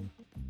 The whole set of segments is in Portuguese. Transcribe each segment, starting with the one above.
thank you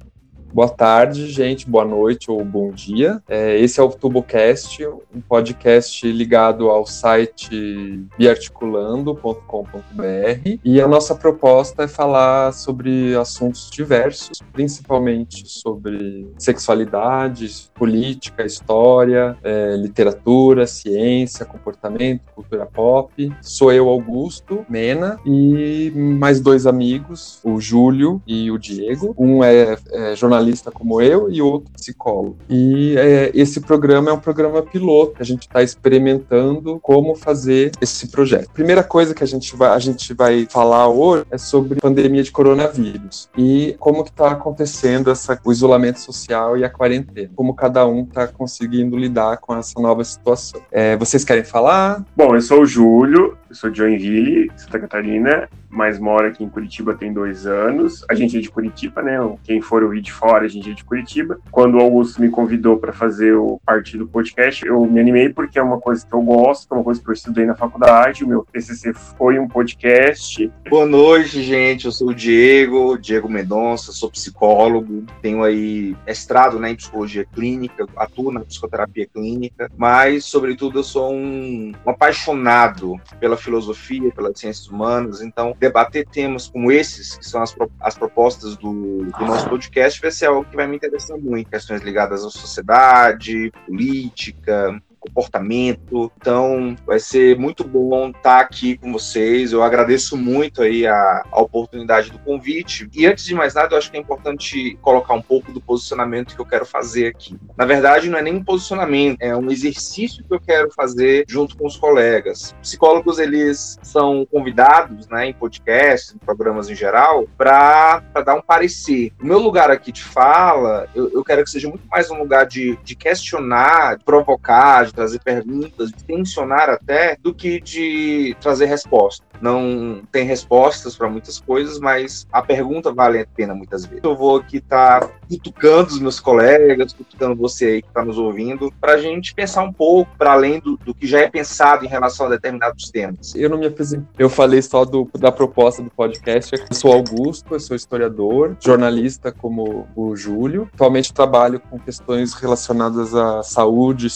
Boa tarde, gente, boa noite ou bom dia. É, esse é o TuboCast, um podcast ligado ao site biarticulando.com.br e a nossa proposta é falar sobre assuntos diversos, principalmente sobre sexualidade, política, história, é, literatura, ciência, comportamento, cultura pop. Sou eu, Augusto Mena, e mais dois amigos, o Júlio e o Diego. Um é, é jornalista jornalista como eu e outro psicólogo. E é, esse programa é um programa piloto, a gente está experimentando como fazer esse projeto. Primeira coisa que a gente vai, a gente vai falar hoje é sobre pandemia de coronavírus e como que está acontecendo essa, o isolamento social e a quarentena, como cada um está conseguindo lidar com essa nova situação. É, vocês querem falar? Bom, eu sou o Júlio, eu sou de Joinville, Santa Catarina, mas moro aqui em Curitiba tem dois anos. A gente é de Curitiba, né? Quem for ouvir de fora, a gente é de Curitiba. Quando o Augusto me convidou para fazer o parte do podcast, eu me animei porque é uma coisa que eu gosto, é uma coisa que eu estudei na faculdade. O meu TCC foi um podcast. Boa noite, gente. Eu sou o Diego, Diego Mendonça, sou psicólogo, tenho aí mestrado né, em psicologia clínica, atuo na psicoterapia clínica, mas, sobretudo, eu sou um, um apaixonado pela filosofia, pelas ciências humanas, então debater temas como esses, que são as, as propostas do, do nosso podcast, vai ser algo que vai me interessar muito. Questões ligadas à sociedade, política, comportamento. Então, vai ser muito bom estar aqui com vocês. Eu agradeço muito aí a, a, oportunidade do convite. E antes de mais nada, eu acho que é importante colocar um pouco do posicionamento que eu quero fazer aqui. Na verdade, não é nem um posicionamento, é um exercício que eu quero fazer junto com os colegas. Psicólogos, eles são convidados, né, em podcasts, em programas em geral, para dar um parecer. O meu lugar aqui de fala, eu, eu quero que seja muito mais um lugar de, de questionar, de provocar, de trazer perguntas, de tensionar até, do que de trazer resposta. Não tem respostas para muitas coisas, mas a pergunta vale a pena muitas vezes. Eu vou aqui estar tá cutucando os meus colegas, cutucando você aí que está nos ouvindo, para a gente pensar um pouco para além do, do, que já é pensado em relação a determinados temas. Eu não me apresentei, eu falei só do, da proposta do podcast. Eu sou Augusto, eu sou historiador, jornalista como o Júlio. Atualmente trabalho com questões relacionadas à saúde e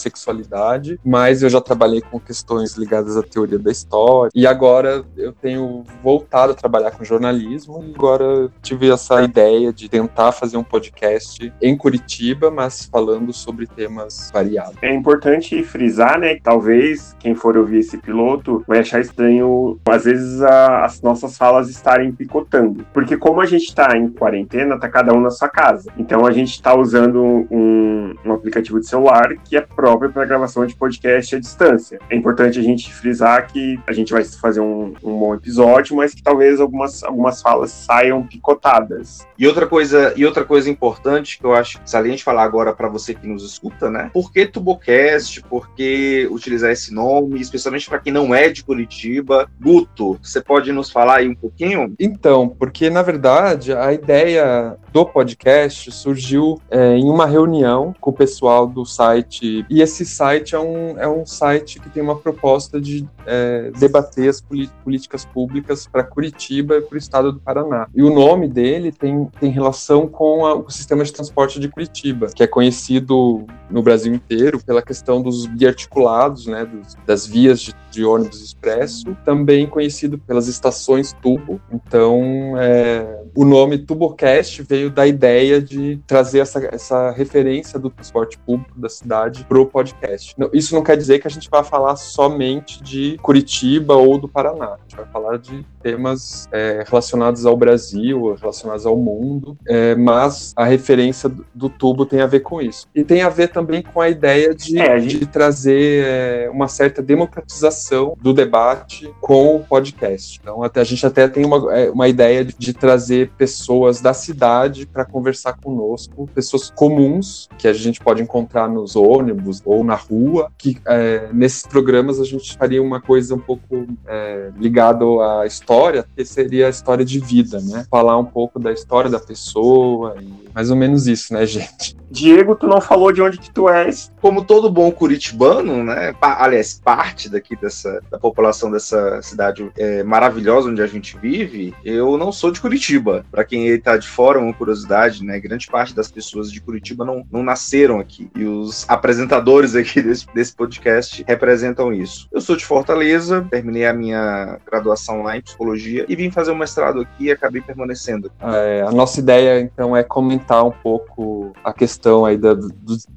sexualidade mas eu já trabalhei com questões ligadas à teoria da história, e agora eu tenho voltado a trabalhar com jornalismo, e agora tive essa ideia de tentar fazer um podcast em Curitiba, mas falando sobre temas variados. É importante frisar, né, que talvez quem for ouvir esse piloto vai achar estranho, às vezes, a, as nossas falas estarem picotando, porque como a gente está em quarentena, tá cada um na sua casa, então a gente está usando um, um aplicativo de celular que é próprio para gravação gravação de podcast à distância. É importante a gente frisar que a gente vai fazer um, um bom episódio, mas que talvez algumas, algumas falas saiam picotadas. E outra coisa, e outra coisa importante que eu acho saliente falar agora para você que nos escuta, né? Por que Tubocast? Por que utilizar esse nome, especialmente para quem não é de Curitiba? Guto, você pode nos falar aí um pouquinho? Então, porque na verdade a ideia do podcast surgiu é, em uma reunião com o pessoal do site e esse site site é um, é um site que tem uma proposta de é, debater as políticas públicas para Curitiba e para o estado do Paraná. E o nome dele tem, tem relação com a, o sistema de transporte de Curitiba, que é conhecido no Brasil inteiro pela questão dos biarticulados, né, dos, das vias de, de, ônibus expresso, também conhecido pelas estações tubo. Então, é, o nome Tubocast veio da ideia de trazer essa, essa referência do transporte público da cidade para o podcast. Isso não quer dizer que a gente vai falar somente de Curitiba ou do Paraná. A gente vai falar de temas é, relacionados ao Brasil, relacionados ao mundo, é, mas a referência do tubo tem a ver com isso. E tem a ver também com a ideia de, é, a gente... de trazer é, uma certa democratização do debate com o podcast. Então, até, a gente até tem uma, é, uma ideia de, de trazer pessoas da cidade para conversar conosco, pessoas comuns que a gente pode encontrar nos ônibus ou na rua, que é, nesses programas a gente faria uma coisa um pouco é, ligada à história, que seria a história de vida, né? Falar um pouco da história da pessoa, mais ou menos isso, né, gente? Diego, tu não falou de onde que tu és. Como todo bom curitibano, né? Aliás, parte daqui da, dessa da população dessa cidade é, maravilhosa onde a gente vive, eu não sou de Curitiba. Para quem está de fora, uma curiosidade, né? Grande parte das pessoas de Curitiba não, não nasceram aqui. E os apresentadores aqui desse, desse podcast representam isso. Eu sou de Fortaleza, terminei a minha graduação lá em psicologia e vim fazer um mestrado aqui e acabei permanecendo. É, a nossa ideia, então, é comentar um pouco a questão aí da,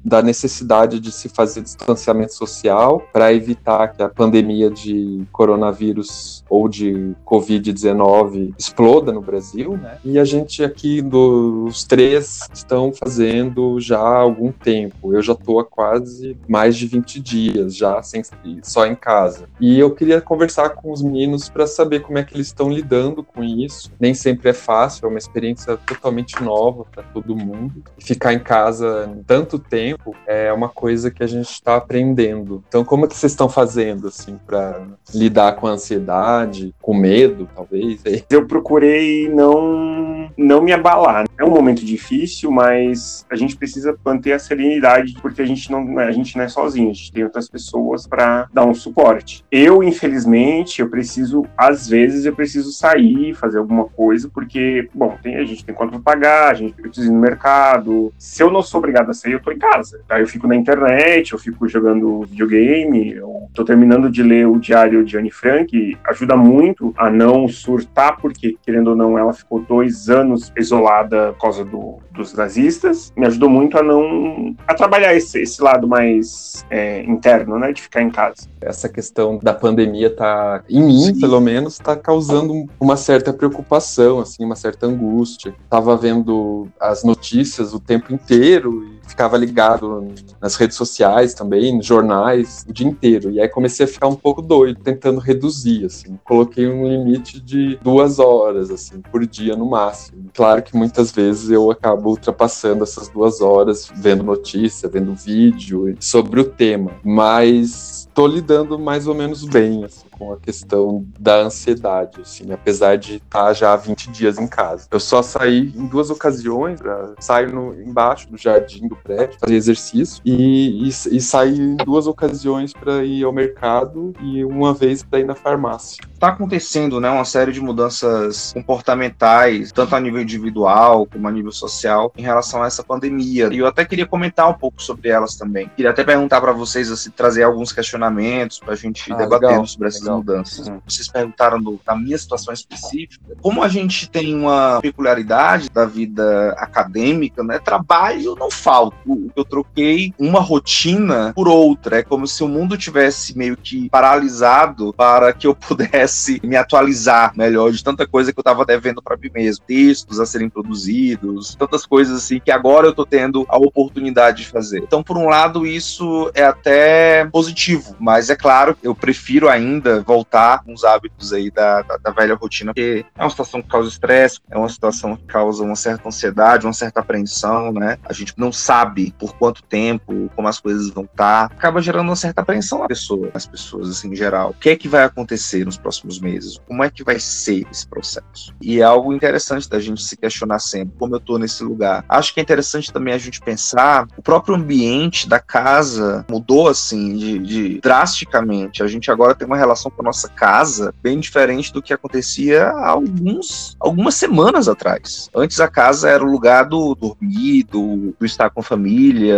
da necessidade de se fazer distanciamento social para evitar que a pandemia de coronavírus ou de Covid-19 exploda no Brasil, né? E a gente aqui, dos três, estão fazendo já há algum tempo. Eu já estou há quase mais de 20 dias já sem, só em casa. E eu queria conversar com os meninos para saber como é que eles estão lidando com isso. Nem sempre é fácil, é uma experiência totalmente nova para todo mundo. Ficar em casa tanto tempo é uma coisa que a gente está aprendendo. Então, como é que vocês estão fazendo assim para lidar com a ansiedade, com medo, talvez? Eu procurei não não me abalar. É um momento difícil, mas a gente precisa manter a serenidade porque a gente não a gente não é sozinho, a gente tem outras pessoas para dar um suporte. Eu, infelizmente, eu preciso às vezes eu preciso sair, fazer alguma coisa porque, bom, tem a gente tem conta para pagar, a gente precisa no mercado. Se eu não sou obrigado a sair, eu tô em casa. Aí eu fico na internet, eu fico jogando videogame, eu tô terminando de ler o diário de Anne Frank, ajuda muito a não surtar, porque, querendo ou não, ela ficou dois anos isolada por causa do, dos nazistas. Me ajudou muito a não. a trabalhar esse, esse lado mais é, interno, né, de ficar em casa. Essa questão da pandemia tá, em mim, Sim. pelo menos, tá causando uma certa preocupação, assim, uma certa angústia. Tava vendo as notícias o tempo inteiro e ficava ligado nas redes sociais também, nos jornais, o dia inteiro. E aí comecei a ficar um pouco doido, tentando reduzir, assim. Coloquei um limite de duas horas, assim, por dia no máximo. Claro que muitas vezes eu acabo ultrapassando essas duas horas, vendo notícia, vendo vídeo sobre o tema. Mas tô lidando mais ou menos bem, assim com a questão da ansiedade, assim, apesar de estar tá já há 20 dias em casa. Eu só saí em duas ocasiões, saio no, embaixo do jardim do prédio, fazer exercício, e, e, e saí em duas ocasiões para ir ao mercado e uma vez para ir na farmácia. Está acontecendo, né, uma série de mudanças comportamentais, tanto a nível individual como a nível social, em relação a essa pandemia. E eu até queria comentar um pouco sobre elas também. Queria até perguntar para vocês, assim, trazer alguns questionamentos para a gente ah, debater legal, sobre essas legal. mudanças. Uhum. Vocês perguntaram do, da minha situação específica. Como a gente tem uma peculiaridade da vida acadêmica, né, trabalho não falta. Eu troquei uma rotina por outra. É como se o mundo tivesse meio que paralisado para que eu pudesse pudesse me atualizar melhor de tanta coisa que eu estava devendo para mim mesmo, textos a serem produzidos, tantas coisas assim que agora eu estou tendo a oportunidade de fazer. Então, por um lado, isso é até positivo, mas é claro, eu prefiro ainda voltar com os hábitos aí da, da, da velha rotina, porque é uma situação que causa estresse, é uma situação que causa uma certa ansiedade, uma certa apreensão, né? A gente não sabe por quanto tempo, como as coisas vão estar, acaba gerando uma certa apreensão na pessoa, nas pessoas assim em geral. O que é que vai acontecer nos próximos próximos meses? Como é que vai ser esse processo? E é algo interessante da gente se questionar sempre, como eu estou nesse lugar. Acho que é interessante também a gente pensar, o próprio ambiente da casa mudou assim, de, de drasticamente. A gente agora tem uma relação com a nossa casa bem diferente do que acontecia há alguns, algumas semanas atrás. Antes a casa era o lugar do dormir, do, do estar com a família,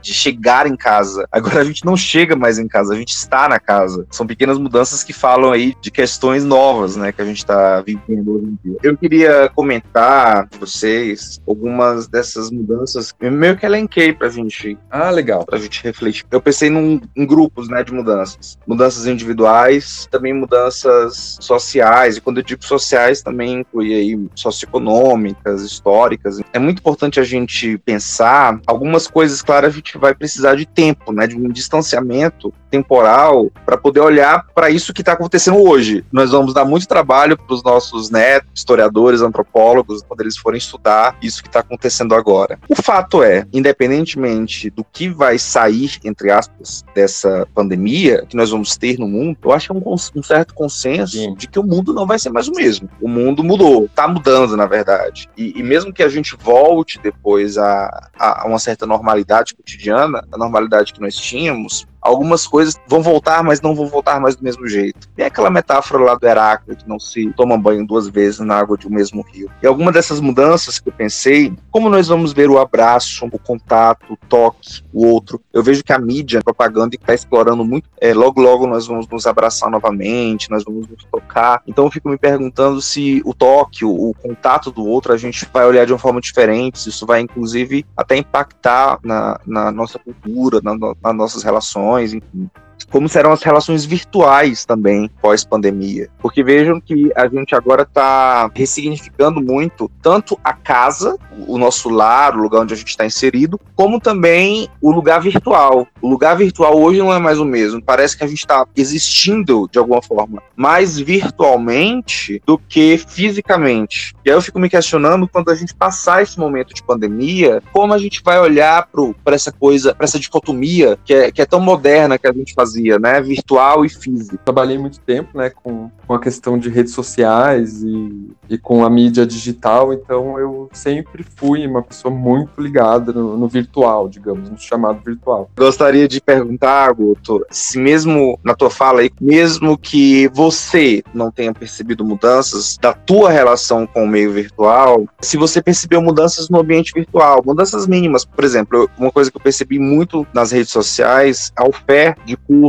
de chegar em casa. Agora a gente não chega mais em casa, a gente está na casa. São pequenas mudanças que falam aí de questões novas, né, que a gente está vivendo hoje em dia. Eu queria comentar com vocês algumas dessas mudanças, meio que elenquei pra gente. Ah, legal. Pra gente refletir. Eu pensei num, em grupos, né, de mudanças. Mudanças individuais, também mudanças sociais, e quando eu digo sociais, também inclui aí socioeconômicas, históricas. É muito importante a gente pensar algumas coisas, claro, a gente vai precisar de tempo, né, de um distanciamento temporal para poder olhar para isso que está acontecendo hoje hoje. Nós vamos dar muito trabalho para os nossos netos, historiadores, antropólogos, quando eles forem estudar isso que está acontecendo agora. O fato é, independentemente do que vai sair, entre aspas, dessa pandemia que nós vamos ter no mundo, eu acho que é um, um certo consenso Sim. de que o mundo não vai ser mais o mesmo. O mundo mudou, está mudando, na verdade. E, e, mesmo que a gente volte depois a, a uma certa normalidade cotidiana, a normalidade que nós tínhamos, algumas coisas vão voltar, mas não vão voltar mais do mesmo jeito. Tem aquela metáfora lá do Heráclito, não se toma banho duas vezes na água de um mesmo rio. E alguma dessas mudanças que eu pensei, como nós vamos ver o abraço, o contato, o toque, o outro, eu vejo que a mídia, a propaganda está explorando muito, é, logo logo nós vamos nos abraçar novamente, nós vamos nos tocar. Então eu fico me perguntando se o toque, o, o contato do outro, a gente vai olhar de uma forma diferente, se isso vai inclusive até impactar na, na nossa cultura, na, nas nossas relações, enfim como serão as relações virtuais também pós-pandemia. Porque vejam que a gente agora está ressignificando muito tanto a casa, o nosso lar, o lugar onde a gente está inserido, como também o lugar virtual. O lugar virtual hoje não é mais o mesmo. Parece que a gente está existindo de alguma forma mais virtualmente do que fisicamente. E aí eu fico me questionando quando a gente passar esse momento de pandemia, como a gente vai olhar para essa coisa, para essa dicotomia que é, que é tão moderna que a gente fazia fazia, né? Virtual e físico. Trabalhei muito tempo, né, com, com a questão de redes sociais e, e com a mídia digital, então eu sempre fui uma pessoa muito ligada no, no virtual, digamos, no chamado virtual. Gostaria de perguntar, Guto, se mesmo na tua fala aí, mesmo que você não tenha percebido mudanças da tua relação com o meio virtual, se você percebeu mudanças no ambiente virtual, mudanças mínimas, por exemplo, uma coisa que eu percebi muito nas redes sociais, a oferta de cursos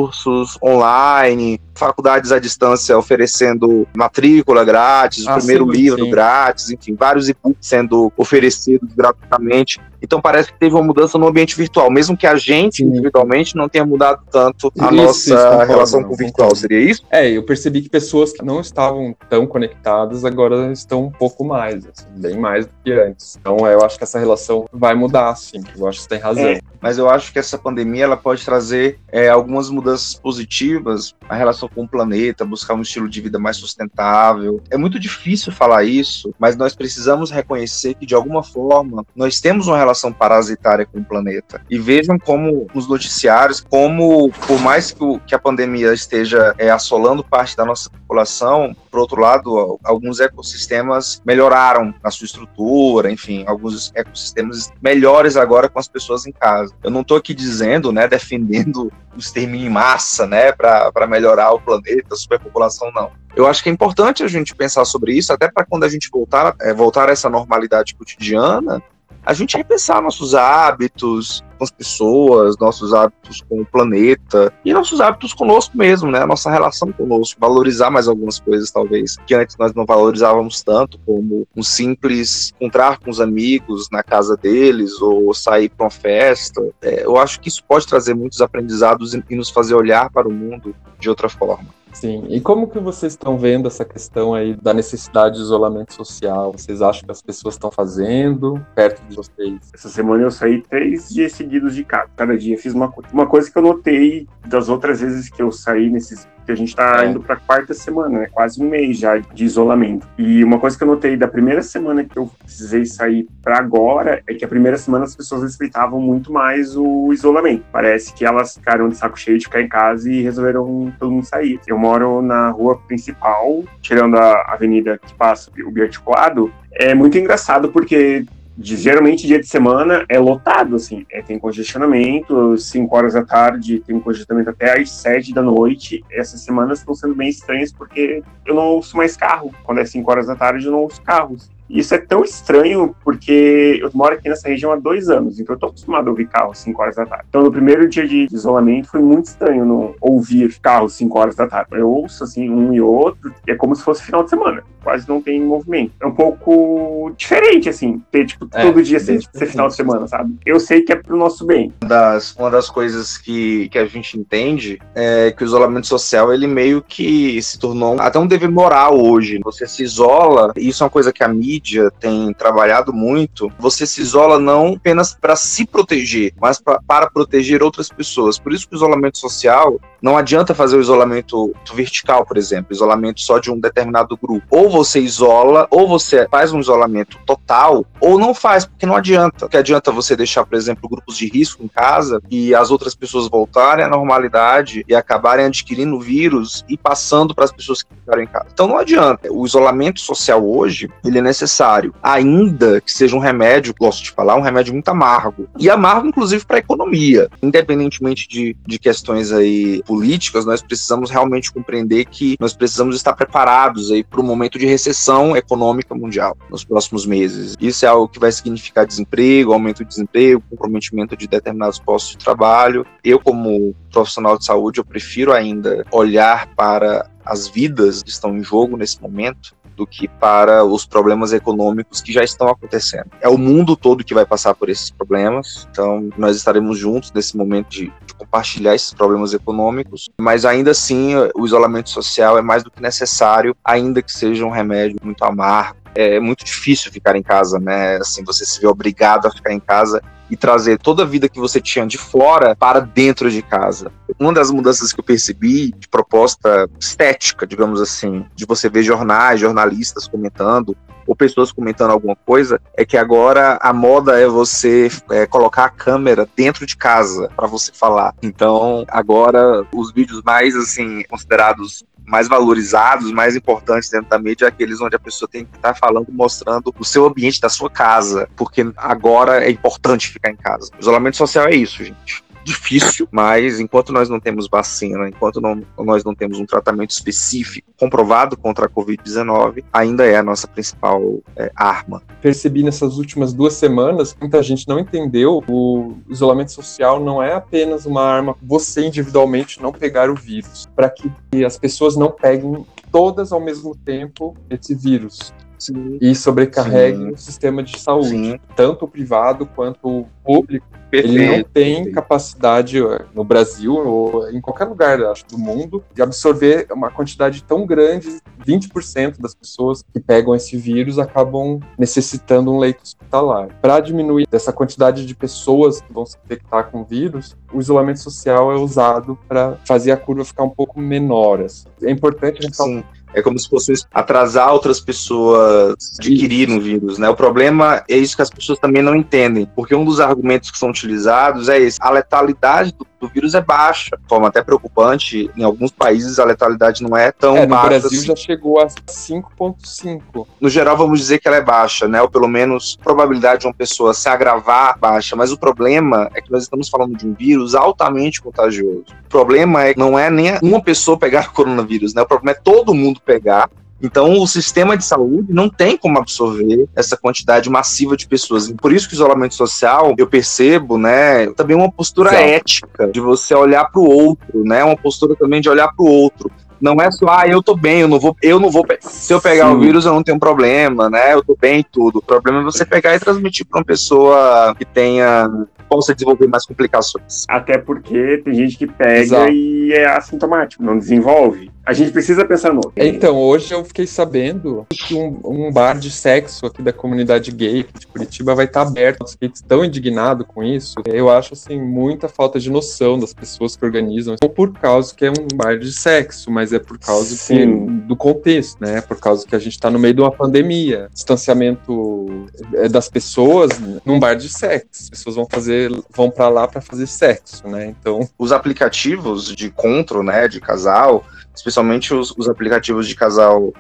online, faculdades à distância oferecendo matrícula grátis, o ah, primeiro sim, livro sim. grátis, enfim, vários e-books sendo oferecidos gratuitamente. Então parece que teve uma mudança no ambiente virtual, mesmo que a gente sim. individualmente não tenha mudado tanto a isso, nossa isso, relação com o virtual, seria isso? É, eu percebi que pessoas que não estavam tão conectadas agora estão um pouco mais, assim, bem mais do que antes. Então eu acho que essa relação vai mudar, sim, eu acho que você tem razão. É, mas eu acho que essa pandemia ela pode trazer é, algumas mudanças positivas, a relação com o planeta, buscar um estilo de vida mais sustentável. É muito difícil falar isso, mas nós precisamos reconhecer que de alguma forma nós temos uma relação parasitária com o planeta. E vejam como nos noticiários, como por mais que, o, que a pandemia esteja é, assolando parte da nossa população, por outro lado, alguns ecossistemas melhoraram na sua estrutura, enfim, alguns ecossistemas melhores agora com as pessoas em casa. Eu não estou aqui dizendo, né, defendendo o extermínio em massa, né, para melhorar o planeta, superpopulação, não. Eu acho que é importante a gente pensar sobre isso, até para quando a gente voltar, é, voltar a essa normalidade cotidiana, a gente repensar nossos hábitos com as pessoas, nossos hábitos com o planeta e nossos hábitos conosco mesmo, né? Nossa relação conosco, valorizar mais algumas coisas talvez que antes nós não valorizávamos tanto, como um simples encontrar com os amigos na casa deles ou sair para uma festa. É, eu acho que isso pode trazer muitos aprendizados e nos fazer olhar para o mundo de outra forma. Sim, e como que vocês estão vendo essa questão aí da necessidade de isolamento social? Vocês acham que as pessoas estão fazendo perto de vocês? Essa semana eu saí três dias seguidos de casa. Cada dia fiz uma coisa. Uma coisa que eu notei das outras vezes que eu saí nesses que a gente está é. indo para a quarta semana, né? Quase um mês já de isolamento. E uma coisa que eu notei da primeira semana que eu precisei sair para agora é que a primeira semana as pessoas respeitavam muito mais o isolamento. Parece que elas ficaram de saco cheio de ficar em casa e resolveram todo mundo sair. Eu moro na rua principal, tirando a avenida que passa o biarticulado. É muito engraçado porque de, geralmente dia de semana é lotado, assim, é, tem congestionamento, 5 horas da tarde tem congestionamento até às 7 da noite. Essas semanas estão sendo bem estranhas porque eu não ouço mais carro. Quando é 5 horas da tarde eu não ouço carros. Isso é tão estranho porque eu moro aqui nessa região há dois anos, então eu tô acostumado a ouvir carros 5 horas da tarde. Então no primeiro dia de isolamento foi muito estranho não ouvir carros 5 horas da tarde. Eu ouço assim um e outro, e é como se fosse final de semana quase não tem movimento. É um pouco diferente, assim, ter, tipo, é, todo dia ser, ser final de semana, sabe? Eu sei que é pro nosso bem. Das, uma das coisas que, que a gente entende é que o isolamento social, ele meio que se tornou até um dever moral hoje. Você se isola, e isso é uma coisa que a mídia tem trabalhado muito, você se isola não apenas para se proteger, mas pra, para proteger outras pessoas. Por isso que o isolamento social, não adianta fazer o isolamento vertical, por exemplo, isolamento só de um determinado grupo. Ou você isola, ou você faz um isolamento total, ou não faz, porque não adianta. Que adianta você deixar, por exemplo, grupos de risco em casa e as outras pessoas voltarem à normalidade e acabarem adquirindo o vírus e passando para as pessoas que ficaram em casa. Então não adianta. O isolamento social hoje, ele é necessário necessário, ainda que seja um remédio, gosto de falar, um remédio muito amargo. E amargo, inclusive, para a economia. Independentemente de, de questões aí políticas, nós precisamos realmente compreender que nós precisamos estar preparados aí para o momento de recessão econômica mundial nos próximos meses. Isso é algo que vai significar desemprego, aumento de desemprego, comprometimento de determinados postos de trabalho. Eu, como profissional de saúde, eu prefiro ainda olhar para as vidas que estão em jogo nesse momento do que para os problemas econômicos que já estão acontecendo. É o mundo todo que vai passar por esses problemas, então nós estaremos juntos nesse momento de, de compartilhar esses problemas econômicos, mas ainda assim o isolamento social é mais do que necessário, ainda que seja um remédio muito amargo. É muito difícil ficar em casa, né? Assim, você se vê obrigado a ficar em casa e trazer toda a vida que você tinha de fora para dentro de casa. Uma das mudanças que eu percebi de proposta estética, digamos assim, de você ver jornais, jornalistas comentando, ou pessoas comentando alguma coisa, é que agora a moda é você é, colocar a câmera dentro de casa para você falar. Então, agora os vídeos mais assim considerados mais valorizados, mais importantes dentro da mídia, é aqueles onde a pessoa tem que estar falando, mostrando o seu ambiente da sua casa, porque agora é importante ficar em casa. O isolamento social é isso, gente difícil, mas enquanto nós não temos vacina, enquanto não, nós não temos um tratamento específico comprovado contra a Covid-19, ainda é a nossa principal é, arma. Percebi nessas últimas duas semanas que muita gente não entendeu o isolamento social não é apenas uma arma você individualmente não pegar o vírus, para que as pessoas não peguem todas ao mesmo tempo esse vírus. Sim. e sobrecarregue Sim. o sistema de saúde, Sim. tanto o privado quanto o público. Perfeito. Ele não tem capacidade eh, no Brasil ou em qualquer lugar acho, do mundo de absorver uma quantidade tão grande. 20% das pessoas que pegam esse vírus acabam necessitando um leito hospitalar. Para diminuir essa quantidade de pessoas que vão se infectar com o vírus, o isolamento social é usado para fazer a curva ficar um pouco menor. Assim. É importante a gente. É como se fosse atrasar outras pessoas adquirirem o vírus, né? O problema é isso que as pessoas também não entendem, porque um dos argumentos que são utilizados é esse: a letalidade do, do vírus é baixa, de forma até preocupante. Em alguns países a letalidade não é tão é, baixa. No Brasil assim. já chegou a 5,5. No geral, vamos dizer que ela é baixa, né? Ou pelo menos a probabilidade de uma pessoa se agravar baixa. Mas o problema é que nós estamos falando de um vírus altamente contagioso. O problema é não é nem uma pessoa pegar o coronavírus, né? O problema é todo mundo pegar. Então, o sistema de saúde não tem como absorver essa quantidade massiva de pessoas. Por isso que o isolamento social, eu percebo, né, também uma postura Exato. ética de você olhar para o outro, né, uma postura também de olhar para o outro. Não é só, ah, eu tô bem, eu não vou, eu não vou, se eu pegar Sim. o vírus eu não tenho problema, né? Eu tô bem e tudo. O problema é você pegar e transmitir para uma pessoa que tenha possa desenvolver mais complicações. Até porque tem gente que pega Exato. e é assintomático, não desenvolve. A gente precisa pensar no. Então, hoje eu fiquei sabendo que um, um bar de sexo aqui da comunidade gay de Curitiba vai estar tá aberto. Eu fiquei tão indignado com isso. Eu acho, assim, muita falta de noção das pessoas que organizam. Não por causa que é um bar de sexo, mas é por causa que, do contexto, né? Por causa que a gente está no meio de uma pandemia. Distanciamento é, das pessoas num bar de sexo. As pessoas vão fazer, vão para lá para fazer sexo, né? Então. Os aplicativos de encontro, né, de casal, especialmente os, os aplicativos de casal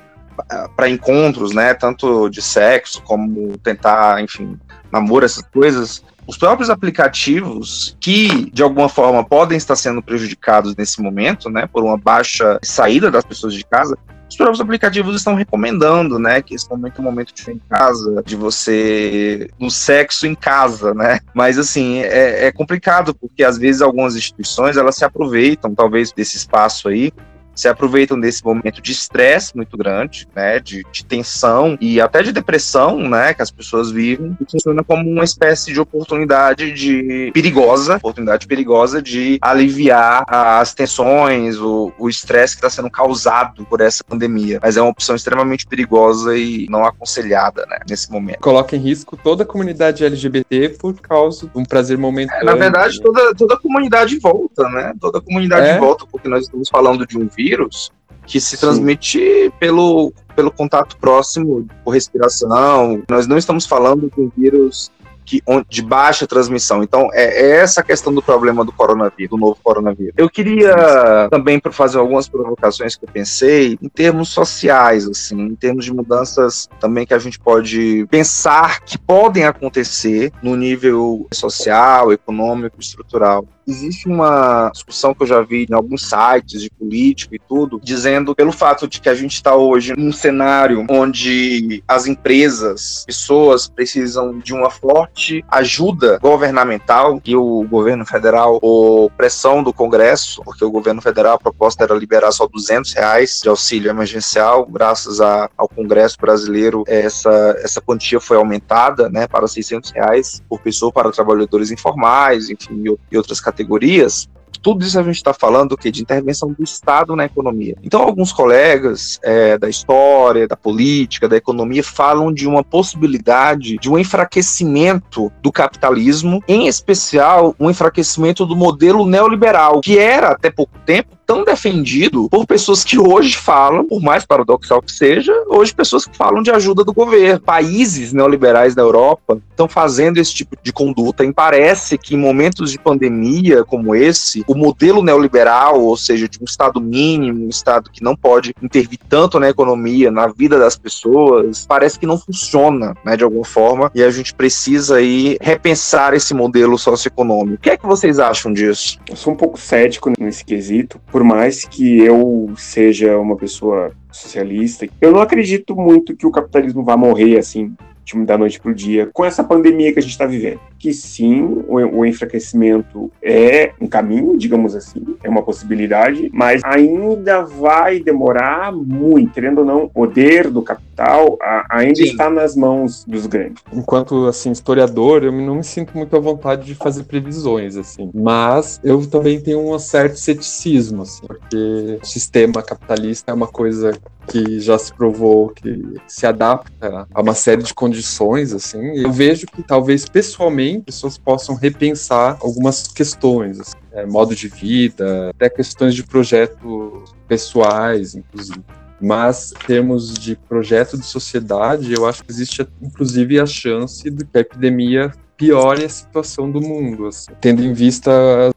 ah, para encontros, né, tanto de sexo como tentar, enfim, namoro, essas coisas, os próprios aplicativos que de alguma forma podem estar sendo prejudicados nesse momento, né, por uma baixa saída das pessoas de casa, os próprios aplicativos estão recomendando, né, que esse momento é um momento de em casa, de você no sexo em casa, né? Mas assim é, é complicado porque às vezes algumas instituições elas se aproveitam talvez desse espaço aí se aproveitam desse momento de estresse muito grande, né, de, de, tensão e até de depressão, né, que as pessoas vivem, e funciona como uma espécie de oportunidade de perigosa, oportunidade perigosa de aliviar as tensões, o estresse que está sendo causado por essa pandemia. Mas é uma opção extremamente perigosa e não aconselhada, né, nesse momento. Coloca em risco toda a comunidade LGBT por causa de um prazer momentâneo. É, na verdade, toda, toda a comunidade volta, né, toda a comunidade é? volta, porque nós estamos falando de um vírus vírus que se transmite pelo, pelo contato próximo por respiração. Nós não estamos falando de um vírus que, de baixa transmissão. Então, é, é essa a questão do problema do coronavírus, do novo coronavírus. Eu queria também fazer algumas provocações que eu pensei em termos sociais, assim, em termos de mudanças também que a gente pode pensar que podem acontecer no nível social, econômico, estrutural existe uma discussão que eu já vi em alguns sites de político e tudo, dizendo pelo fato de que a gente está hoje num cenário onde as empresas, pessoas precisam de uma forte ajuda governamental e o governo federal, ou pressão do Congresso, porque o governo federal a proposta era liberar só 200 reais de auxílio emergencial, graças a, ao Congresso brasileiro essa essa quantia foi aumentada, né, para 600 reais por pessoa para trabalhadores informais, enfim, e outras categorias categorias, tudo isso a gente está falando que de intervenção do Estado na economia. Então, alguns colegas é, da história, da política, da economia falam de uma possibilidade de um enfraquecimento do capitalismo, em especial um enfraquecimento do modelo neoliberal, que era até pouco tempo tão defendido por pessoas que hoje falam, por mais paradoxal que seja, hoje pessoas que falam de ajuda do governo. Países neoliberais da Europa estão fazendo esse tipo de conduta e parece que em momentos de pandemia como esse, o modelo neoliberal, ou seja, de um Estado mínimo, um Estado que não pode intervir tanto na economia, na vida das pessoas, parece que não funciona, né, de alguma forma, e a gente precisa aí repensar esse modelo socioeconômico. O que é que vocês acham disso? Eu sou um pouco cético nesse quesito, por mais que eu seja uma pessoa socialista, eu não acredito muito que o capitalismo vá morrer assim da noite para o dia, com essa pandemia que a gente está vivendo. Que sim, o, enfraquecimento é um caminho, digamos assim, é uma possibilidade, mas ainda vai demorar muito, querendo ou não, o poder do capital a, ainda sim. está nas mãos dos grandes. Enquanto, assim, historiador, eu não me sinto muito à vontade de fazer previsões, assim, mas eu também tenho um certo ceticismo, assim, porque o sistema capitalista é uma coisa que já se provou que se adapta a uma série de condições, assim. Eu vejo que talvez pessoalmente pessoas possam repensar algumas questões, assim, é, modo de vida, até questões de projetos pessoais, inclusive. Mas, em termos de projeto de sociedade, eu acho que existe, inclusive, a chance de que a epidemia piore a situação do mundo, assim, tendo em vista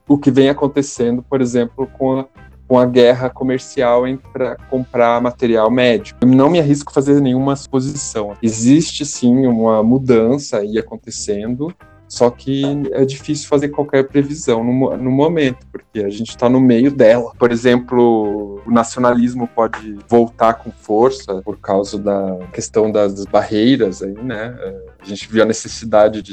o que vem acontecendo, por exemplo, com a com a guerra comercial para comprar material médico. Eu não me arrisco a fazer nenhuma suposição. Existe sim uma mudança aí acontecendo, só que é difícil fazer qualquer previsão no, no momento, porque a gente está no meio dela. Por exemplo, o nacionalismo pode voltar com força por causa da questão das barreiras aí, né? A gente viu a necessidade de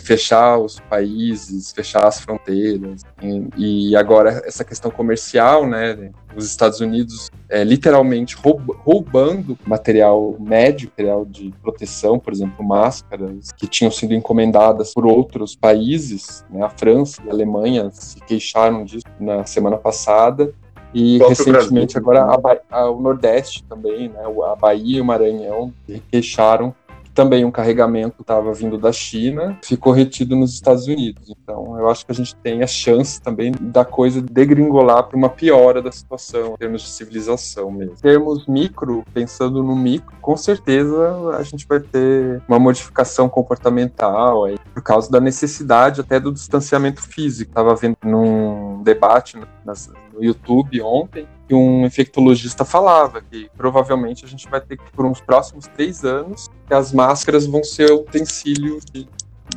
fechar os países, fechar as fronteiras. E, e agora essa questão comercial, né? Os Estados Unidos é, literalmente roubando material médico, material de proteção, por exemplo, máscaras que tinham sido encomendadas por outros países, né? A França e a Alemanha se queixaram disso na semana passada. E recentemente agora a, a, o Nordeste também, né? A Bahia e o Maranhão queixaram também um carregamento estava vindo da China, ficou retido nos Estados Unidos. Então, eu acho que a gente tem a chance também da coisa degringolar para uma piora da situação em termos de civilização mesmo. Em termos micro, pensando no micro, com certeza a gente vai ter uma modificação comportamental aí, por causa da necessidade até do distanciamento físico. Estava vendo num debate nas, no YouTube ontem que um infectologista falava que provavelmente a gente vai ter que, por uns próximos três anos, que as máscaras vão ser utensílio de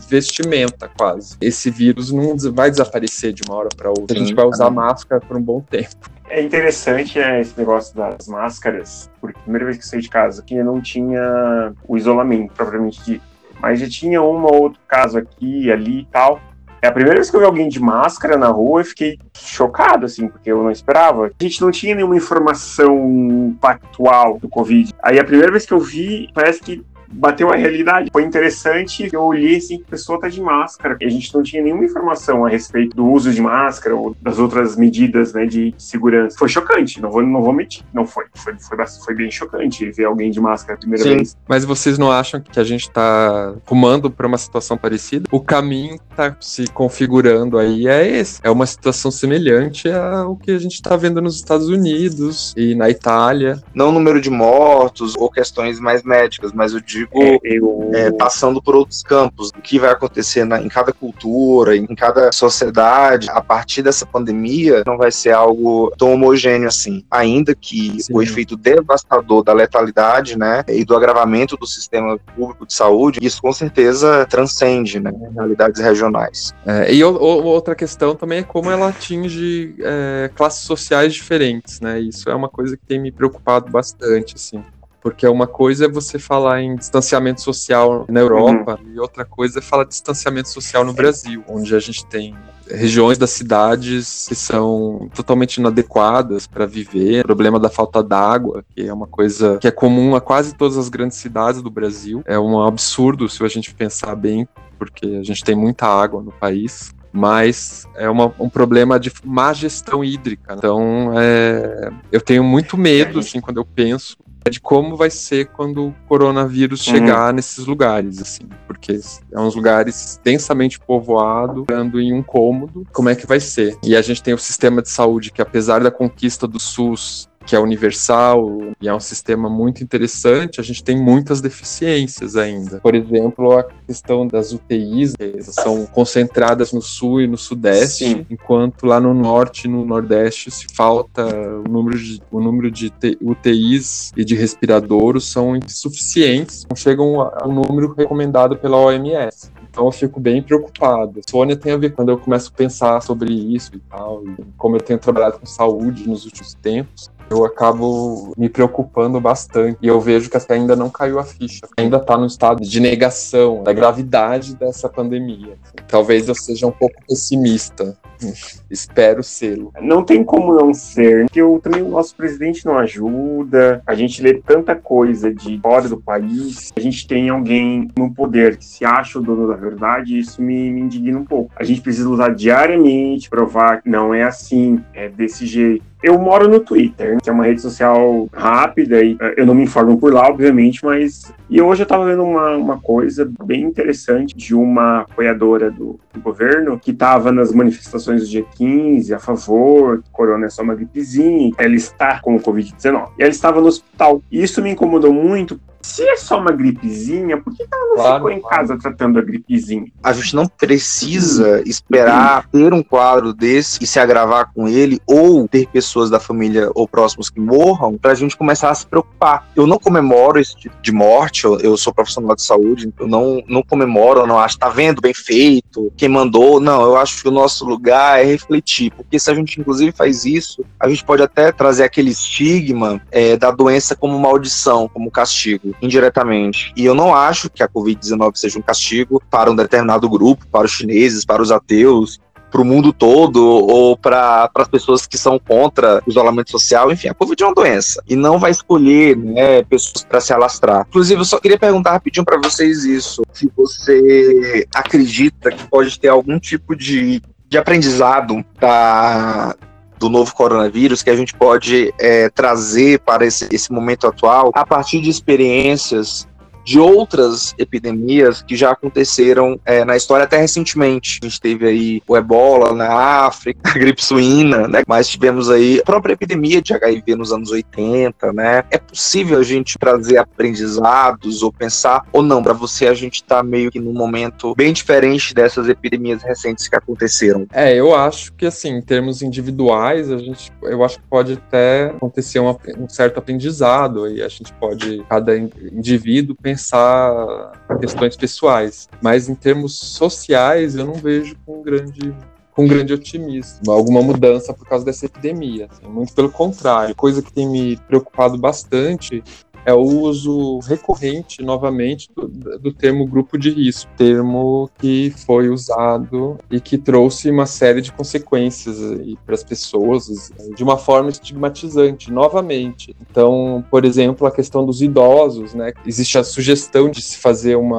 vestimenta quase. Esse vírus não vai desaparecer de uma hora para outra. Sim, a gente vai usar máscara por um bom tempo. É interessante é, esse negócio das máscaras, porque a primeira vez que eu saí de casa aqui eu não tinha o isolamento propriamente dito. Mas já tinha um ou outro caso aqui ali e tal. É a primeira vez que eu vi alguém de máscara na rua, eu fiquei chocado, assim, porque eu não esperava. A gente não tinha nenhuma informação factual do Covid. Aí a primeira vez que eu vi, parece que bateu a realidade. Foi interessante, eu olhei assim, a pessoa tá de máscara. A gente não tinha nenhuma informação a respeito do uso de máscara ou das outras medidas né, de segurança. Foi chocante, não vou, não vou mentir. Não foi. Foi, foi, foi bem chocante ver alguém de máscara a primeira Sim, vez. Mas vocês não acham que a gente tá rumando para uma situação parecida? O caminho tá se configurando aí é esse. É uma situação semelhante ao que a gente está vendo nos Estados Unidos e na Itália. Não o número de mortos ou questões mais médicas, mas o de digo é, eu... é, passando por outros campos, o que vai acontecer na, em cada cultura, em cada sociedade, a partir dessa pandemia, não vai ser algo tão homogêneo assim. Ainda que Sim. o efeito devastador da letalidade, né, e do agravamento do sistema público de saúde, isso com certeza transcende, né, realidades regionais. É, e o, o, outra questão também é como ela atinge é, classes sociais diferentes, né, isso é uma coisa que tem me preocupado bastante, assim. Porque uma coisa é você falar em distanciamento social na Europa uhum. e outra coisa é falar de distanciamento social no Brasil, onde a gente tem regiões das cidades que são totalmente inadequadas para viver, o problema da falta d'água, que é uma coisa que é comum a quase todas as grandes cidades do Brasil. É um absurdo se a gente pensar bem, porque a gente tem muita água no país mas é uma, um problema de má gestão hídrica. Então, é, eu tenho muito medo, assim, quando eu penso de como vai ser quando o coronavírus uhum. chegar nesses lugares, assim, porque é uns lugares densamente povoados, andando em um cômodo, como é que vai ser? E a gente tem o sistema de saúde que, apesar da conquista do SUS que é universal e é um sistema muito interessante, a gente tem muitas deficiências ainda. Por exemplo, a questão das UTIs são concentradas no sul e no sudeste, Sim. enquanto lá no norte e no nordeste se falta o número de, o número de UTIs e de respiradouros são insuficientes, não chegam ao número recomendado pela OMS. Então eu fico bem preocupado. Sônia tem a ver quando eu começo a pensar sobre isso e tal, e como eu tenho trabalhado com saúde nos últimos tempos eu acabo me preocupando bastante. E eu vejo que ainda não caiu a ficha. Ainda está no estado de negação da gravidade dessa pandemia. Talvez eu seja um pouco pessimista. Espero ser. Não tem como não ser, porque eu, também o nosso presidente não ajuda. A gente lê tanta coisa de fora do país. A gente tem alguém no poder que se acha o dono da verdade. Isso me, me indigna um pouco. A gente precisa usar diariamente, provar que não é assim, é desse jeito. Eu moro no Twitter, que é uma rede social rápida e eh, eu não me informo por lá, obviamente, mas. E hoje eu estava vendo uma, uma coisa bem interessante de uma apoiadora do, do governo que estava nas manifestações do dia 15 a favor, que corona é só uma gripezinha, ela está com o Covid-19. E ela estava no hospital. E isso me incomodou muito se é só uma gripezinha, por que ela não claro, ficou em claro. casa tratando a gripezinha? A gente não precisa esperar ter um quadro desse e se agravar com ele, ou ter pessoas da família ou próximos que morram, para a gente começar a se preocupar. Eu não comemoro esse tipo de morte, eu, eu sou profissional de saúde, eu não, não comemoro, eu não acho, tá vendo, bem feito, quem mandou. Não, eu acho que o nosso lugar é refletir, porque se a gente inclusive faz isso, a gente pode até trazer aquele estigma é, da doença como maldição, como castigo indiretamente. E eu não acho que a Covid-19 seja um castigo para um determinado grupo, para os chineses, para os ateus, para o mundo todo ou para as pessoas que são contra o isolamento social. Enfim, a Covid é uma doença e não vai escolher né, pessoas para se alastrar. Inclusive, eu só queria perguntar rapidinho para vocês isso: se você acredita que pode ter algum tipo de, de aprendizado da, do novo coronavírus que a gente pode é, trazer para esse, esse momento atual a partir de experiências de outras epidemias que já aconteceram é, na história até recentemente. A gente teve aí o ebola na África, a gripe suína, né? Mas tivemos aí a própria epidemia de HIV nos anos 80, né? É possível a gente trazer aprendizados ou pensar ou não? Para você a gente tá meio que num momento bem diferente dessas epidemias recentes que aconteceram. É, eu acho que assim, em termos individuais, a gente, eu acho que pode até acontecer um, um certo aprendizado e a gente pode cada indivíduo pensar pensar questões pessoais, mas em termos sociais eu não vejo com grande com grande otimismo, alguma mudança por causa dessa epidemia. Assim, muito pelo contrário, coisa que tem me preocupado bastante é o uso recorrente, novamente, do, do, termo grupo de risco, termo que foi usado e que trouxe uma série de consequências para as pessoas de uma forma estigmatizante, novamente. Então, por exemplo, a questão dos idosos, né? Existe a sugestão de se fazer um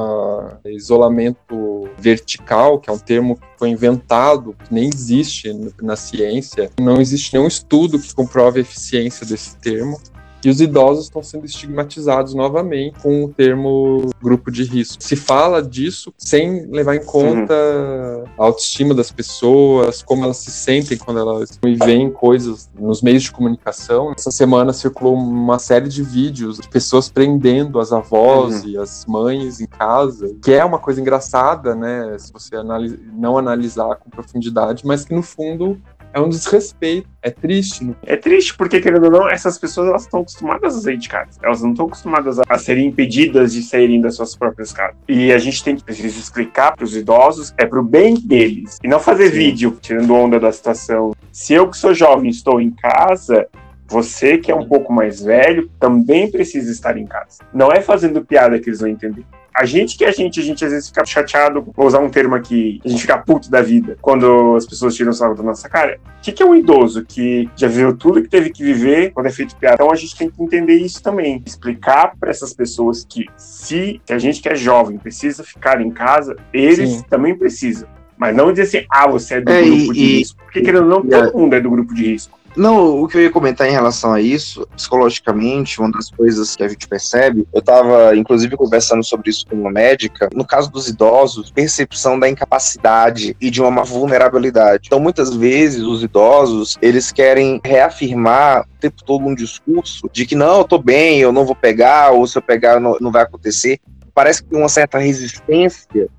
isolamento vertical, que é um termo que foi inventado, que nem existe na ciência. Não existe nenhum estudo que comprove a eficiência desse termo E os idosos estão sendo estigmatizados novamente com o termo grupo de risco. Se fala disso sem levar em conta uhum. a autoestima das pessoas, como elas se sentem quando elas veem coisas nos meios de comunicação. Essa semana circulou uma série de vídeos de pessoas prendendo as avós uhum. e as mães em casa, que é uma coisa engraçada, né? Se você não analisar com profundidade, mas que no fundo é um desrespeito. É triste. Né? É triste porque, querendo ou não, essas pessoas elas estão acostumadas a sair de casa. Elas não estão acostumadas a, serem impedidas de saírem das suas próprias casas. E a gente tem que precisa explicar para os idosos é pro bem deles. E não fazer Sim. vídeo tirando onda da situação. Se eu que sou jovem estou em casa, você que é um pouco mais velho também precisa estar em casa. Não é fazendo piada que eles vão entender a gente que é a gente, a gente às vezes fica chateado, vou usar um termo aqui, a gente fica puto da vida quando as pessoas tiram o sarro da nossa cara. O que, que é um idoso que já viveu tudo que teve que viver quando é feito piada? Então a gente tem que entender isso também. Explicar para essas pessoas que se, a gente que é jovem precisa ficar em casa, eles Sim. também precisam. Mas não dizer assim, ah, você é do é, grupo e, de risco. Porque querendo ou não, todo mundo é do grupo de risco. Não, o que eu ia comentar em relação a isso, psicologicamente, uma das coisas que a gente percebe, eu estava inclusive conversando sobre isso com uma médica, no caso dos idosos, percepção da incapacidade e de uma vulnerabilidade. Então, muitas vezes, os idosos, eles querem reafirmar o tempo todo um discurso de que não, eu tô bem, eu não vou pegar, ou se eu pegar, não, não vai acontecer. Parece que tem uma certa resistência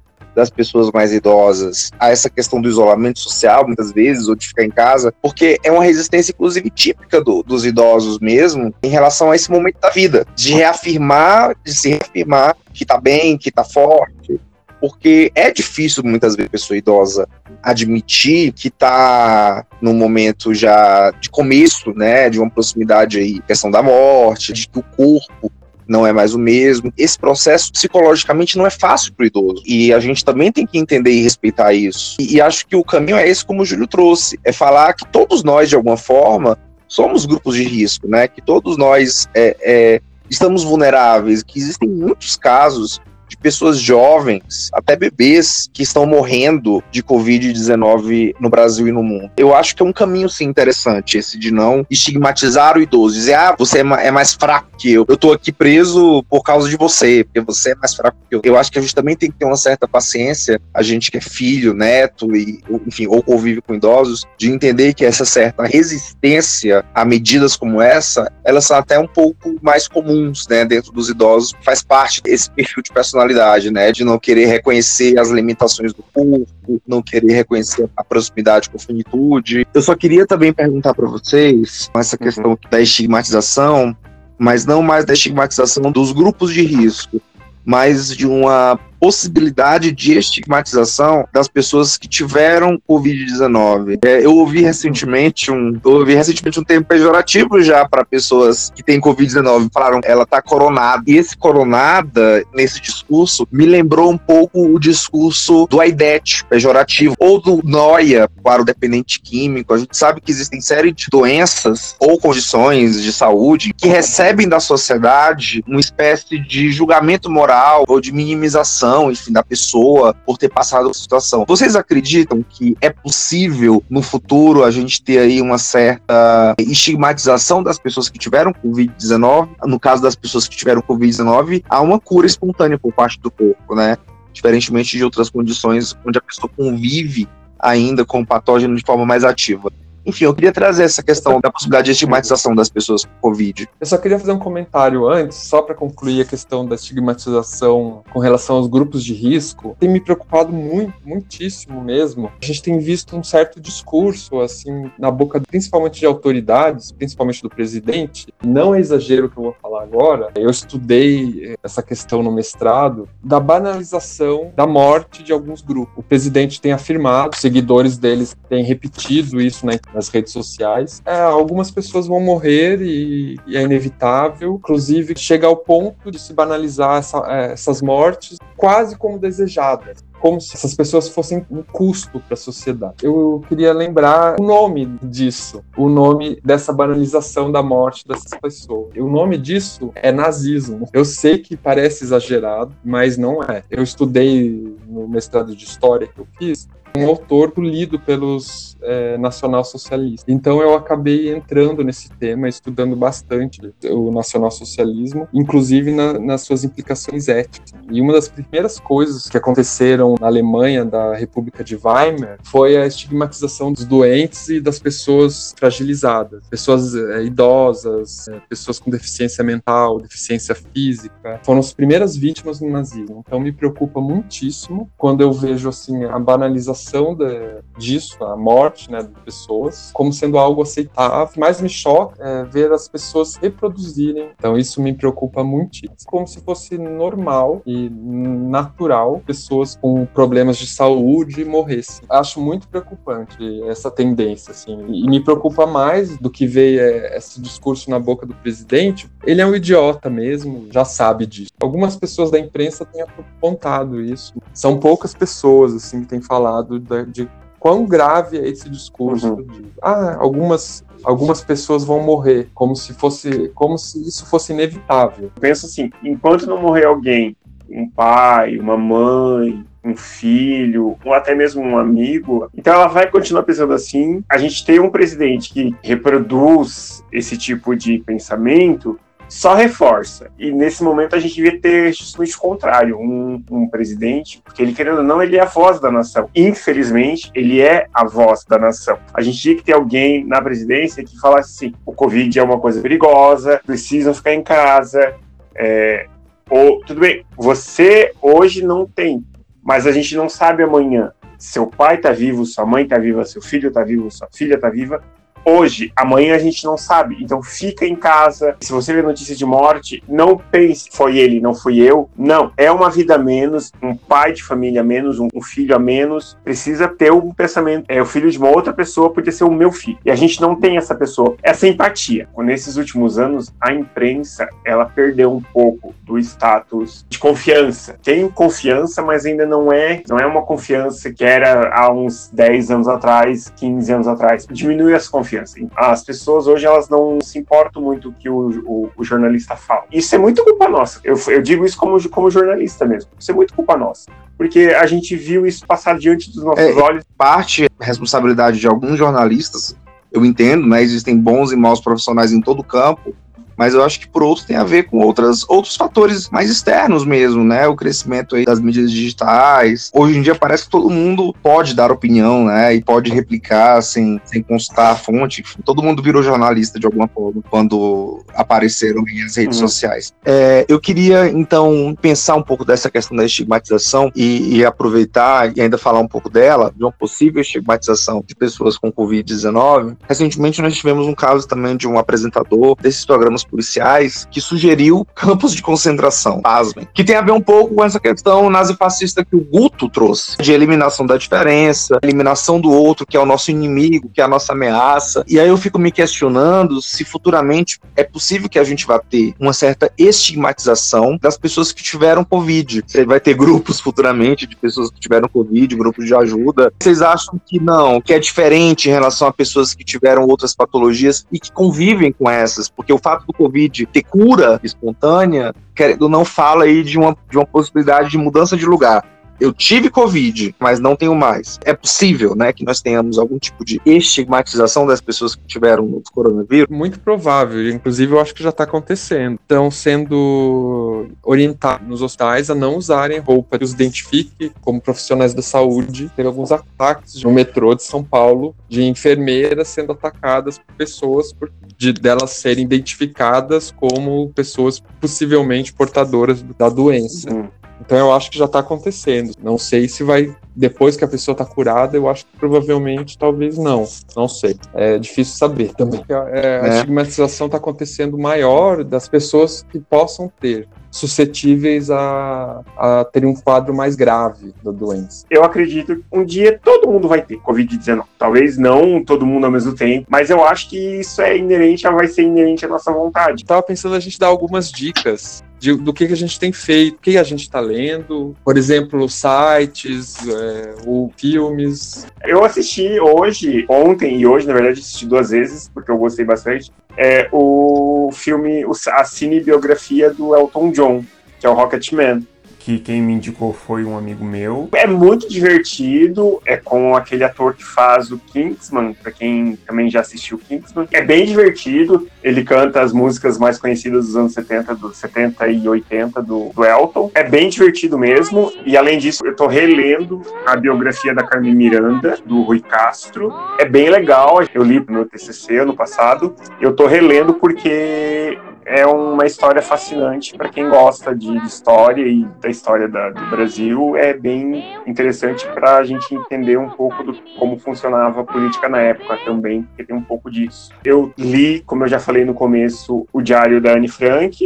das pessoas mais idosas a essa questão do isolamento social, muitas vezes, ou de ficar em casa, porque é uma resistência, inclusive, típica do, dos idosos mesmo, em relação a esse momento da vida, de reafirmar, de se reafirmar que tá bem, que tá forte, porque é difícil muitas vezes a pessoa idosa admitir que está num momento já de começo, né, de uma proximidade aí, questão da morte, de que o corpo não é mais o mesmo. Esse processo psicologicamente não é fácil para o idoso. E a gente também tem que entender e respeitar isso. E, e acho que o caminho é esse, como o Júlio trouxe: é falar que todos nós, de alguma forma, somos grupos de risco, né? Que todos nós é, é, estamos vulneráveis, que existem muitos casos pessoas jovens, até bebês, que estão morrendo de Covid-19 no Brasil e no mundo. Eu acho que é um caminho, sim, interessante, esse de não estigmatizar o idoso, dizer, ah, você é, é mais fraco que eu, eu tô aqui preso por causa de você, porque você é mais fraco que eu. Eu acho que a gente também tem que ter uma certa paciência, a gente que é filho, neto, e, enfim, ou convive com idosos, de entender que essa certa resistência a medidas como essa, elas são até um pouco mais comuns, né, dentro dos idosos, faz parte desse perfil de personalidade personalidade, né? De não querer reconhecer as limitações do corpo, não querer reconhecer a proximidade com a finitude. Eu só queria também perguntar para vocês essa uhum. questão uhum. da estigmatização, mas não mais da estigmatização dos grupos de risco, mas de uma possibilidade de estigmatização das pessoas que tiveram Covid-19. É, eu ouvi recentemente um, eu ouvi recentemente um termo pejorativo já para pessoas que têm Covid-19. Falaram, ela tá coronada. E esse coronada, nesse discurso, me lembrou um pouco o discurso do AIDS, pejorativo, ou do Noia para o dependente químico. A gente sabe que existem série de doenças ou condições de saúde que recebem da sociedade uma espécie de julgamento moral ou de minimização enfim, da pessoa por ter passado por situação. Vocês acreditam que é possível no futuro a gente ter aí uma certa estigmatização das pessoas que tiveram Covid-19? No caso das pessoas que tiveram Covid-19, há uma cura espontânea por parte do corpo, né? Diferentemente de outras condições onde a pessoa convive ainda com o patógeno de forma mais ativa. Enfim, eu queria trazer essa questão da possibilidade de estigmatização das pessoas com Covid. Eu só queria fazer um comentário antes, só para concluir a questão da estigmatização com relação aos grupos de risco. Tem me preocupado muito, muitíssimo mesmo. A gente tem visto um certo discurso, assim, na boca principalmente de autoridades, principalmente do presidente. Não é exagero o que eu vou falar agora. Eu estudei essa questão no mestrado, da banalização da morte de alguns grupos. O presidente tem afirmado, seguidores deles têm repetido isso na nas redes sociais. É, algumas pessoas vão morrer e, e, é inevitável, inclusive chega ao ponto de se banalizar essa, é, essas mortes quase como desejadas como se essas pessoas fossem um custo para a sociedade. Eu queria lembrar o nome disso, o nome dessa banalização da morte dessas pessoas. O nome disso é nazismo. Eu sei que parece exagerado, mas não é. Eu estudei no mestrado de história que eu fiz um autor lido pelos é, nacional-socialistas. Então eu acabei entrando nesse tema, estudando bastante o nacional-socialismo, inclusive na, nas suas implicações éticas. E uma das primeiras coisas que aconteceram na Alemanha da República de Weimar foi a estigmatização dos doentes e das pessoas fragilizadas, pessoas é, idosas, é, pessoas com deficiência mental, deficiência física. Foram as primeiras vítimas do nazismo. Então me preocupa muitíssimo quando eu vejo assim a banalização de, disso, a morte né, de pessoas, como sendo algo aceitável. Mais me choca é, ver as pessoas reproduzirem. Então isso me preocupa muitíssimo. Como se fosse normal e natural pessoas com problemas de saúde morressem. Acho muito preocupante essa tendência, assim. E me preocupa mais do que ver é, esse discurso na boca do presidente. Ele é um idiota mesmo, já sabe disso. Algumas pessoas da imprensa têm apontado isso. São poucas pessoas, assim, que têm falado de, de quão grave é esse discurso uhum. de ah, algumas algumas pessoas vão morrer, como se fosse como se isso fosse inevitável. Penso assim, enquanto não morrer alguém, um pai, uma mãe, um filho, ou até mesmo um amigo. Então ela vai continuar pensando assim. A gente tem um presidente que reproduz esse tipo de pensamento, só reforça. E nesse momento a gente devia ter justamente o contrário, um, um, presidente, porque ele, querendo ou não, ele é a voz da nação. Infelizmente, ele é a voz da nação. A gente tinha que ter alguém na presidência que falasse assim: o Covid é uma coisa perigosa, precisam ficar em casa. É, ou, tudo bem, você hoje não tem, mas a gente não sabe amanhã. Seu pai está vivo, sua mãe está viva, seu filho está vivo, sua filha está viva hoje, amanhã a gente não sabe. Então fica em casa. Se você vê notícia de morte, não pense foi ele, não fui eu. Não, é uma vida a menos, um pai de família a menos, um, filho a menos. Precisa ter um pensamento. É o filho de uma outra pessoa, podia ser o meu filho. E a gente não tem essa pessoa, essa empatia. Nesses últimos anos, a imprensa ela perdeu um pouco do status de confiança. Tem confiança, mas ainda não é, não é uma confiança que era há uns 10 anos atrás, 15 anos atrás. Diminui essa confiança confiança. As pessoas hoje elas não se importam muito o que o, o, o jornalista fala. Isso é muito culpa nossa. Eu, eu digo isso como, como jornalista mesmo. Isso é muito culpa nossa. Porque a gente viu isso passar diante dos nossos é, olhos. Parte responsabilidade de alguns jornalistas, eu entendo, né? Existem bons e maus profissionais em todo o campo, mas eu acho que por outro tem a ver com outras, outros fatores mais externos mesmo, né? O crescimento aí das mídias digitais. Hoje em dia parece que todo mundo pode dar opinião, né? E pode replicar sem, sem constar a fonte. Todo mundo virou jornalista de alguma forma quando apareceram as redes uhum. sociais. É, eu queria, então, pensar um pouco dessa questão da estigmatização e, e aproveitar e ainda falar um pouco dela, de uma possível estigmatização de pessoas com Covid-19. Recentemente nós tivemos um caso também de um apresentador desses programas policiais que sugeriu campos de concentração, pasmem, que tem a ver um pouco com essa questão nazifascista que o Guto trouxe, de eliminação da diferença, eliminação do outro, que é o nosso inimigo, que é a nossa ameaça. E aí eu fico me questionando se futuramente é possível que a gente vá ter uma certa estigmatização das pessoas que tiveram Covid. Você vai ter grupos futuramente de pessoas que tiveram Covid, grupos de ajuda. Vocês acham que não, que é diferente em relação a pessoas que tiveram outras patologias e que convivem com essas? Porque o fato do Covid ter cura espontânea, querendo não fala aí de uma, de uma possibilidade de mudança de lugar eu tive Covid, mas não tenho mais. É possível, né, que nós tenhamos algum tipo de estigmatização das pessoas que tiveram o coronavírus? Muito provável, inclusive eu acho que já está acontecendo. Estão sendo orientados nos hospitais a não usarem roupa que os identifique como profissionais da saúde. Teve alguns ataques no metrô de São Paulo de enfermeiras sendo atacadas por pessoas por, de delas serem identificadas como pessoas possivelmente portadoras da doença. Uhum. Então eu acho que já está acontecendo. Não sei se vai depois que a pessoa está curada, eu acho que provavelmente talvez não. Não sei. É difícil saber também. É, a é. estigmatização está acontecendo maior das pessoas que possam ter suscetíveis a, a ter um quadro mais grave da doença. Eu acredito que um dia todo mundo vai ter Covid-19. Talvez não todo mundo ao mesmo tempo, mas eu acho que isso é inerente, vai ser inerente à nossa vontade. Estava pensando a gente dar algumas dicas de, do que, que a gente tem feito, o que a gente está lendo, por exemplo, sites é, ou filmes. Eu assisti hoje, ontem e hoje, na verdade, assisti duas vezes, porque eu gostei bastante, é, o filme, a cinebiografia do Elton John, que é o Rocketman. Que quem me indicou foi um amigo meu. É muito divertido, é com aquele ator que faz o Kingsman, para quem também já assistiu Kingsman. É bem divertido, ele canta as músicas mais conhecidas dos anos 70, do 70 e 80 do, do Elton. É bem divertido mesmo, e além disso, eu tô relendo a biografia da Carmen Miranda, do Rui Castro. É bem legal, eu li no TCC ano passado. Eu tô relendo porque é uma história fascinante para quem gosta de, história e da história da, do Brasil. É bem interessante para a gente entender um pouco do como funcionava a política na época também, porque tem um pouco disso. Eu li, como eu já falei no começo, o Diário da Anne Frank.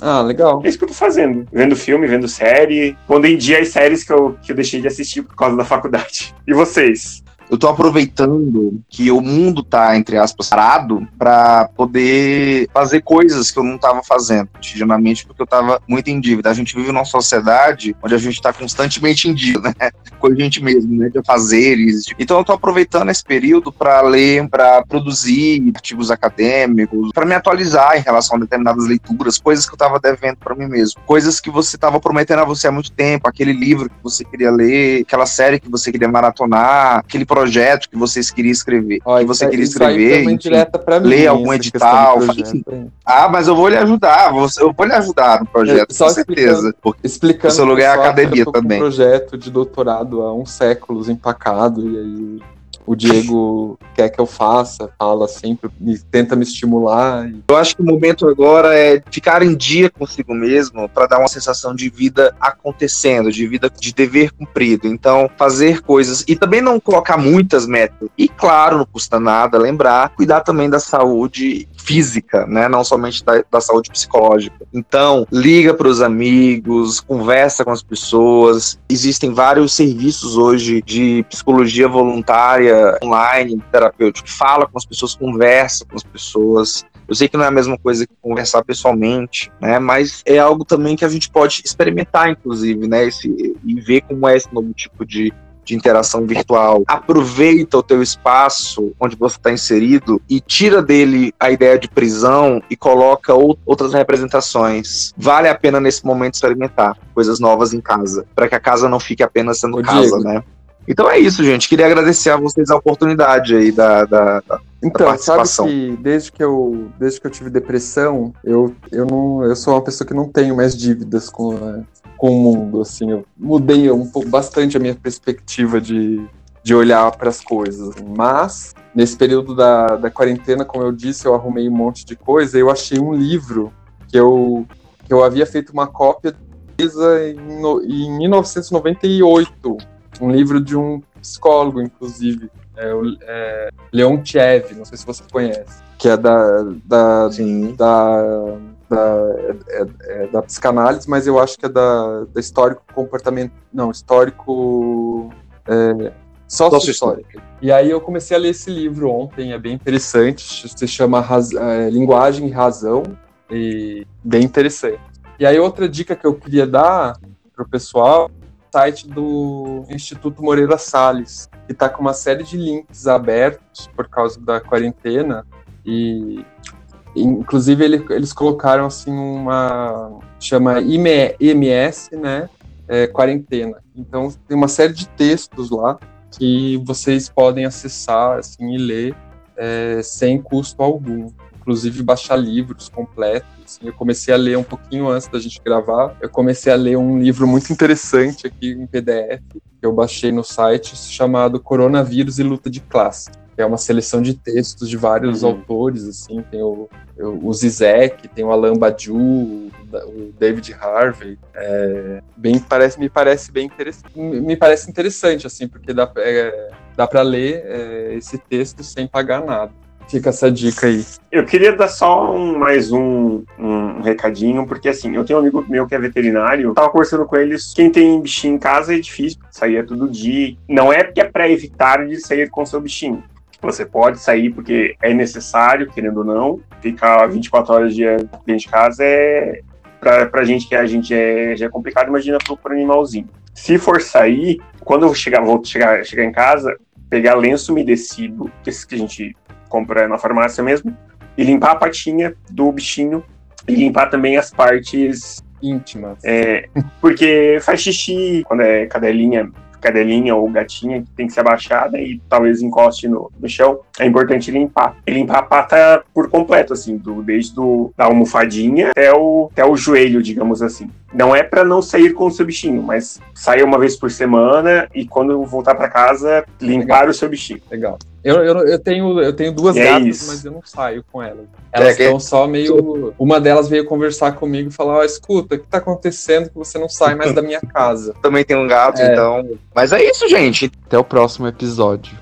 Ah, legal. É isso que eu tô fazendo. Vendo filme, vendo série, pondo em dia as séries que eu, que eu deixei de assistir por causa da faculdade. E vocês? Eu tô aproveitando que o mundo tá, entre aspas, parado para poder fazer coisas que eu não tava fazendo cotidianamente, porque eu tava muito em dívida. A gente vive numa sociedade onde a gente tá constantemente em dívida, né? Com a gente mesmo, né? De fazeres. Então eu tô aproveitando esse período para ler, para produzir artigos acadêmicos, para me atualizar em relação a determinadas leituras, coisas que eu tava devendo para mim mesmo, coisas que você tava prometendo a você há muito tempo, aquele livro que você queria ler, aquela série que você queria maratonar, aquele projeto projeto que vocês queriam escrever, Ó, que você queria escrever, enfim, ler algum edital. ah, mas eu vou lhe ajudar, eu vou lhe ajudar no projeto, é, com certeza. Porque explicando o seu lugar é a academia também. Um projeto de doutorado há uns séculos empacado, e aí o Diego quer que eu faça, fala sempre, me, tenta me estimular. Eu acho que o momento agora é ficar em dia consigo mesmo para dar uma sensação de vida acontecendo, de vida de dever cumprido. Então, fazer coisas e também não colocar muitas metas. E claro, não custa nada lembrar, cuidar também da saúde física, né? Não somente da, da saúde psicológica. Então, liga para os amigos, conversa com as pessoas. Existem vários serviços hoje de psicologia voluntária online, terapêutico. Fala com as pessoas, conversa com as pessoas. Eu sei que não é a mesma coisa que conversar pessoalmente, né? Mas é algo também que a gente pode experimentar, inclusive, né? Esse, e ver como é esse novo tipo de, de interação virtual. Aproveita o teu espaço onde você está inserido e tira dele a ideia de prisão e coloca outras representações. Vale a pena nesse momento experimentar coisas novas em casa, para que a casa não fique apenas sendo Ô, casa, Diego. né? Então é isso, gente. Queria agradecer a vocês a oportunidade aí da, da, da então, participação. sabe que desde que eu, desde que eu tive depressão, eu, eu, não, eu sou uma pessoa que não tenho mais dívidas com, com o mundo, assim, eu mudei um pouco, bastante a minha perspectiva de, de olhar para as coisas. Assim. Mas, nesse período da, da quarentena, como eu disse, eu arrumei um monte de coisa, eu achei um livro que eu, que eu havia feito uma cópia em, em 1998, um livro de um psicólogo, inclusive, é, o, é, Leon Tchev, não sei se você conhece, que é da, da, Sim. da da, é, é, da psicanálise, mas eu acho que é da, da histórico comportamento. Não, histórico. É, sócio-histórico. E aí eu comecei a ler esse livro ontem, é bem interessante, se chama Raz, é, Linguagem e Razão, e bem interessante. E aí outra dica que eu queria dar para o pessoal site do Instituto Moreira Salles, que está com uma série de links abertos por causa da quarentena e Inclusive, ele, eles colocaram assim uma. chama IMS, né? É, quarentena. Então, tem uma série de textos lá que vocês podem acessar assim, e ler é, sem custo algum. Inclusive, baixar livros completos. Assim. Eu comecei a ler um pouquinho antes da gente gravar. Eu comecei a ler um livro muito interessante aqui em PDF, que eu baixei no site, chamado Coronavírus e Luta de Classe é uma seleção de textos de vários uhum. autores, assim, tem o, o Zizek, tem o Alain Badiou, o David Harvey, é, bem, parece, me parece bem interessante, me parece interessante, assim, porque dá, é, dá para ler é, esse texto sem pagar nada. Fica essa dica aí. Eu queria dar só um, mais um, um, recadinho, porque assim, eu tenho um amigo meu que é veterinário, tava conversando com eles, quem tem bichinho em casa é difícil, sair é todo dia. Não é porque é para evitar de sair com seu bichinho, você pode sair porque é necessário, querendo ou não. Ficar 24 horas dentro de casa é. Pra, pra gente que a gente é, já é complicado, imagina pro, pro animalzinho. Se for sair, quando eu chegar, vou chegar, chegar em casa, pegar lenço umedecido, esse que a gente compra na farmácia mesmo, e limpar a patinha do bichinho e limpar também as partes íntimas. É, porque faz xixi quando é cadelinha, cadelinha ou gatinha que tem que ser abaixada e talvez encoste no, no chão, é importante limpar. E limpar a pata por completo, assim, do, desde do, da almofadinha até o, até o joelho, digamos assim. Não é para não sair com o seu bichinho, mas sair uma vez por semana e quando voltar para casa, limpar Legal. o seu bichinho. Legal. Eu, eu, eu, tenho, eu tenho duas é gatas, mas eu não saio com elas. Elas é, estão que... só meio. Uma delas veio conversar comigo e falar: oh, escuta, o que tá acontecendo que você não sai mais da minha casa? Também tem um gato, é. então. Mas é isso, gente. Até o próximo episódio.